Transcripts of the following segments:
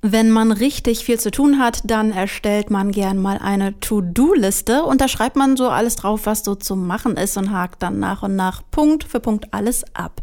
Wenn man richtig viel zu tun hat, dann erstellt man gern mal eine To-Do-Liste und da schreibt man so alles drauf, was so zu machen ist und hakt dann nach und nach Punkt für Punkt alles ab.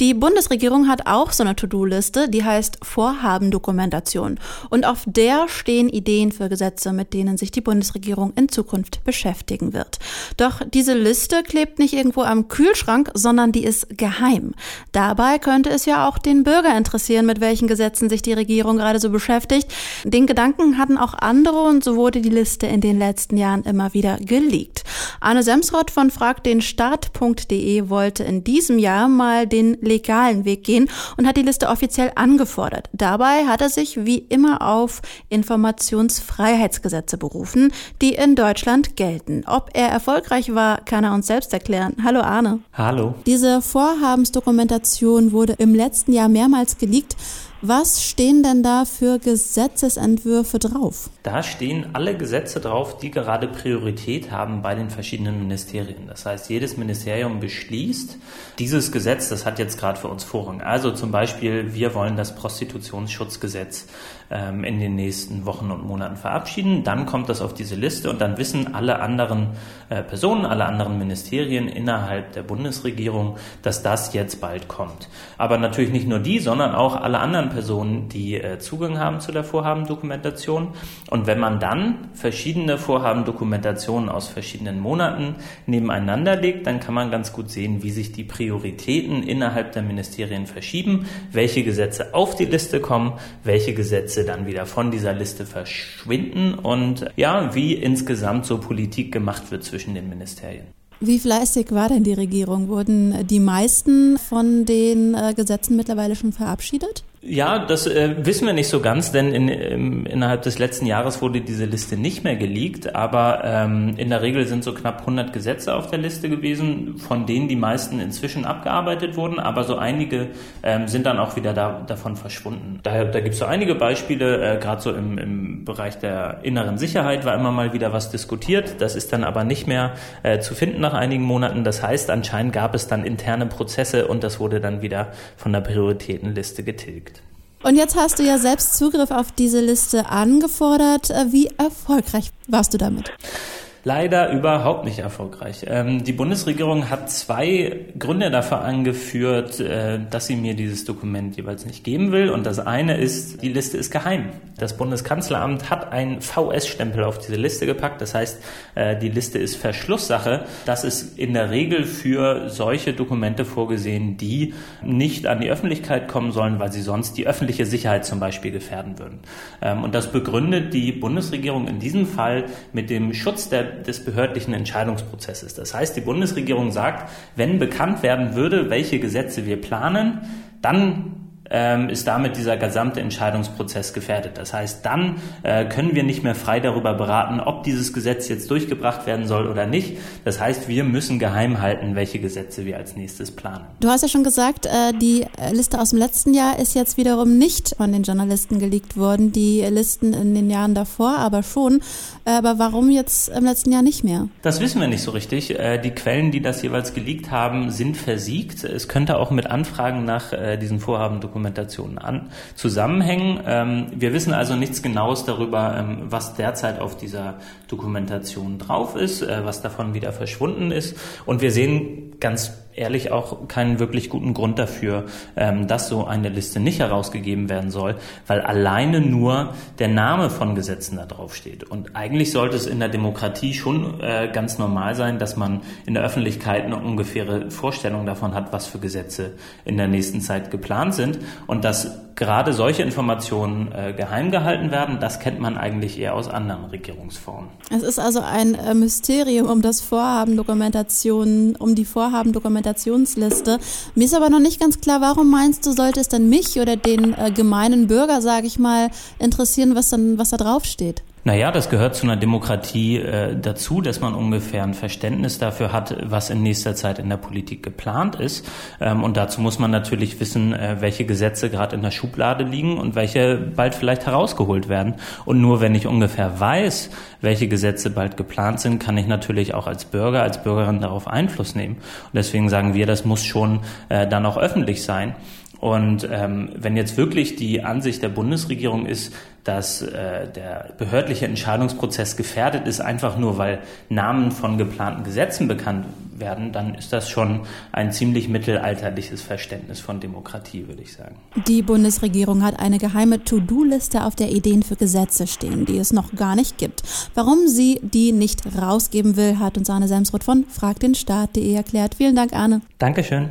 Die Bundesregierung hat auch so eine To-Do-Liste, die heißt Vorhabendokumentation und auf der stehen Ideen für Gesetze, mit denen sich die Bundesregierung in Zukunft beschäftigen wird. Doch diese Liste klebt nicht irgendwo am Kühlschrank, sondern die ist geheim. Dabei könnte es ja auch den Bürger interessieren, mit welchen Gesetzen sich die Regierung gerade so beschäftigt. Den Gedanken hatten auch andere und so wurde die Liste in den letzten Jahren immer wieder geleakt. Arne Semsrott von fragdenstaat.de wollte in diesem Jahr mal den legalen Weg gehen und hat die Liste offiziell angefordert. Dabei hat er sich wie immer auf Informationsfreiheitsgesetze berufen, die in Deutschland gelten. Ob er erfolgreich war, kann er uns selbst erklären. Hallo Arne. Hallo. Diese Vorhabensdokumentation wurde im letzten Jahr mehrmals geleakt. Was stehen denn da für Gesetzesentwürfe drauf? Da stehen alle Gesetze drauf, die gerade Priorität haben bei den verschiedenen Ministerien. Das heißt, jedes Ministerium beschließt, dieses Gesetz, das hat jetzt gerade für uns Vorrang. Also zum Beispiel, wir wollen das Prostitutionsschutzgesetz ähm, in den nächsten Wochen und Monaten verabschieden. Dann kommt das auf diese Liste und dann wissen alle anderen äh, Personen, alle anderen Ministerien innerhalb der Bundesregierung, dass das jetzt bald kommt. Aber natürlich nicht nur die, sondern auch alle anderen Personen, die äh, Zugang haben zu der Vorhabendokumentation. Und wenn man dann verschiedene Vorhabendokumentationen aus verschiedenen Monaten nebeneinander legt, dann kann man ganz gut sehen, wie sich die Prioritäten innerhalb der Ministerien verschieben, welche Gesetze auf die Liste kommen, welche Gesetze dann wieder von dieser Liste verschwinden und ja, wie insgesamt so Politik gemacht wird zwischen den Ministerien. Wie fleißig war denn die Regierung? Wurden die meisten von den äh, Gesetzen mittlerweile schon verabschiedet? Ja, das äh, wissen wir nicht so ganz, denn in, im, innerhalb des letzten Jahres wurde diese Liste nicht mehr geleakt, aber ähm, in der Regel sind so knapp 100 Gesetze auf der Liste gewesen, von denen die meisten inzwischen abgearbeitet wurden, aber so einige ähm, sind dann auch wieder da, davon verschwunden. Da, da gibt es so einige Beispiele, äh, gerade so im, im Bereich der inneren Sicherheit war immer mal wieder was diskutiert, das ist dann aber nicht mehr äh, zu finden nach einigen Monaten. Das heißt, anscheinend gab es dann interne Prozesse und das wurde dann wieder von der Prioritätenliste getilgt. Und jetzt hast du ja selbst Zugriff auf diese Liste angefordert. Äh, wie erfolgreich warst du damit? Leider überhaupt nicht erfolgreich. Ähm, die Bundesregierung hat zwei Gründe dafür angeführt, äh, dass sie mir dieses Dokument jeweils nicht geben will. Und das eine ist, die Liste ist geheim. Das Bundeskanzleramt hat einen VS-Stempel auf diese Liste gepackt. Das heißt, äh, die Liste ist Verschlusssache. Das ist in der Regel für solche Dokumente vorgesehen, die nicht an die Öffentlichkeit kommen sollen, weil sie sonst die öffentliche Sicherheit zum Beispiel gefährden würden. Ähm, und das begründet die Bundesregierung in diesem Fall mit dem Schutz der des behördlichen Entscheidungsprozesses. Das heißt, die Bundesregierung sagt, wenn bekannt werden würde, welche Gesetze wir planen, dann ähm, ist damit dieser gesamte Entscheidungsprozess gefährdet. Das heißt, dann äh, können wir nicht mehr frei darüber beraten, ob dieses Gesetz jetzt durchgebracht werden soll oder nicht. Das heißt, wir müssen geheim halten, welche Gesetze wir als nächstes planen. Du hast ja schon gesagt, äh, die Liste aus dem letzten Jahr ist jetzt wiederum nicht von den Journalisten geleakt worden, die Listen in den Jahren davor aber schon. Aber warum jetzt im letzten Jahr nicht mehr? Das wissen wir nicht so richtig. Äh, die Quellen, die das jeweils geleakt haben, sind versiegt. Es könnte auch mit Anfragen nach äh, diesen Vorhaben dokumentiert Dokumentationen an, zusammenhängen. Ähm, wir wissen also nichts Genaues darüber, ähm, was derzeit auf dieser Dokumentation drauf ist, äh, was davon wieder verschwunden ist. Und wir sehen ganz ehrlich auch keinen wirklich guten Grund dafür, ähm, dass so eine Liste nicht herausgegeben werden soll, weil alleine nur der Name von Gesetzen da drauf steht. Und eigentlich sollte es in der Demokratie schon äh, ganz normal sein, dass man in der Öffentlichkeit eine ungefähre Vorstellung davon hat, was für Gesetze in der nächsten Zeit geplant sind und dass gerade solche Informationen äh, geheim gehalten werden, das kennt man eigentlich eher aus anderen Regierungsformen. Es ist also ein äh, Mysterium um das Vorhaben Dokumentation, um die Vorhaben Dokumentationsliste. Mir ist aber noch nicht ganz klar, warum meinst du, sollte es denn mich oder den äh, gemeinen Bürger, sage ich mal, interessieren, was dann was da drauf steht? Naja, das gehört zu einer Demokratie äh, dazu, dass man ungefähr ein Verständnis dafür hat, was in nächster Zeit in der Politik geplant ist. Ähm, und dazu muss man natürlich wissen, äh, welche Gesetze gerade in der Schublade liegen und welche bald vielleicht herausgeholt werden. Und nur wenn ich ungefähr weiß, welche Gesetze bald geplant sind, kann ich natürlich auch als Bürger, als Bürgerin darauf Einfluss nehmen. Und deswegen sagen wir, das muss schon äh, dann auch öffentlich sein. Und ähm, wenn jetzt wirklich die Ansicht der Bundesregierung ist, dass äh, der behördliche Entscheidungsprozess gefährdet ist, einfach nur weil Namen von geplanten Gesetzen bekannt werden, dann ist das schon ein ziemlich mittelalterliches Verständnis von Demokratie, würde ich sagen. Die Bundesregierung hat eine geheime To-Do-Liste auf der Ideen für Gesetze stehen, die es noch gar nicht gibt. Warum sie die nicht rausgeben will, hat uns Arne Semsroth von fragdenstaat.de erklärt. Vielen Dank, Arne. Dankeschön.